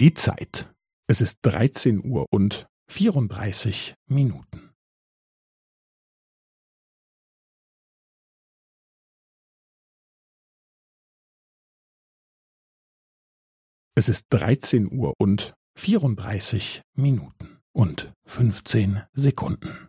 Die Zeit. Es ist 13 Uhr und 34 Minuten. Es ist 13 Uhr und 34 Minuten und 15 Sekunden.